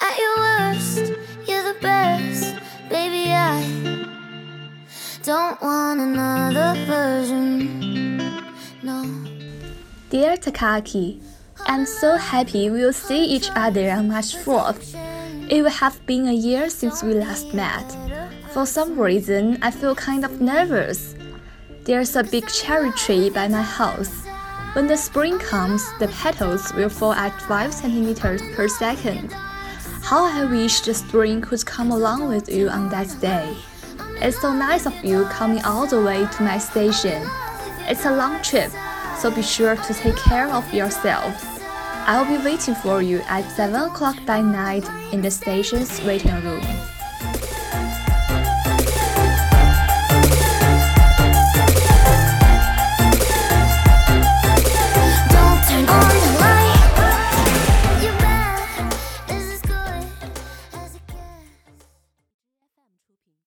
At your worst, you're the best, baby. I don't want another version. No. Dear Takaki, I'm so happy we'll see each other on March 4th. It will have been a year since we last met. For some reason, I feel kind of nervous. There's a big cherry tree by my house. When the spring comes, the petals will fall at 5 centimeters per second. How I wish the spring could come along with you on that day. It's so nice of you coming all the way to my station. It's a long trip, so be sure to take care of yourself. I'll be waiting for you at 7 o'clock that night in the station's waiting room.